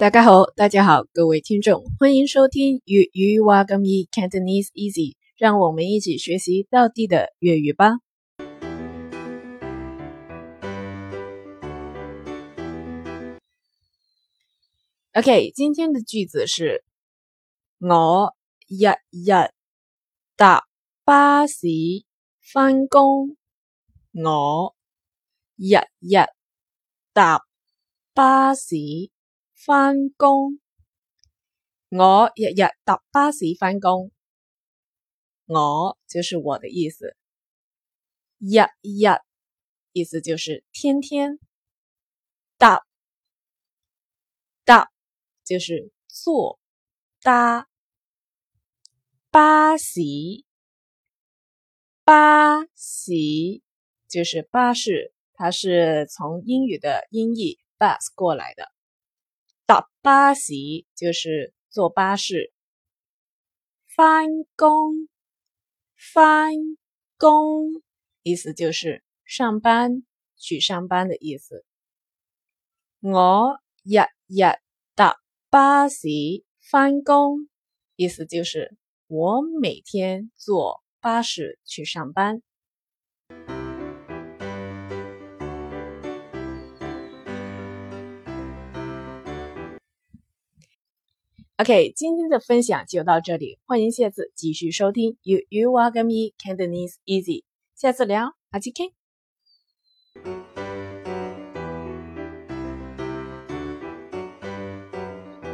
大家好，大家好，各位听众，欢迎收听粤语话咁易 Cantonese Easy，让我们一起学习到地的粤语吧。OK，今天的句子是：我日日搭巴士翻工。我日日搭巴士。翻工，我日日搭巴士翻工。我就是我的意思，日日意思就是天天，搭搭就是坐搭，巴士巴士就是巴士，它是从英语的音译 bus 过来的。搭巴士就是坐巴士，翻工翻工意思就是上班去上班的意思。我日日搭巴士翻工，意思就是我每天坐巴士去上班。OK，今天的分享就到这里，欢迎下次继续收听。You You welcome Me Cantonese Easy，下次聊，阿基 K。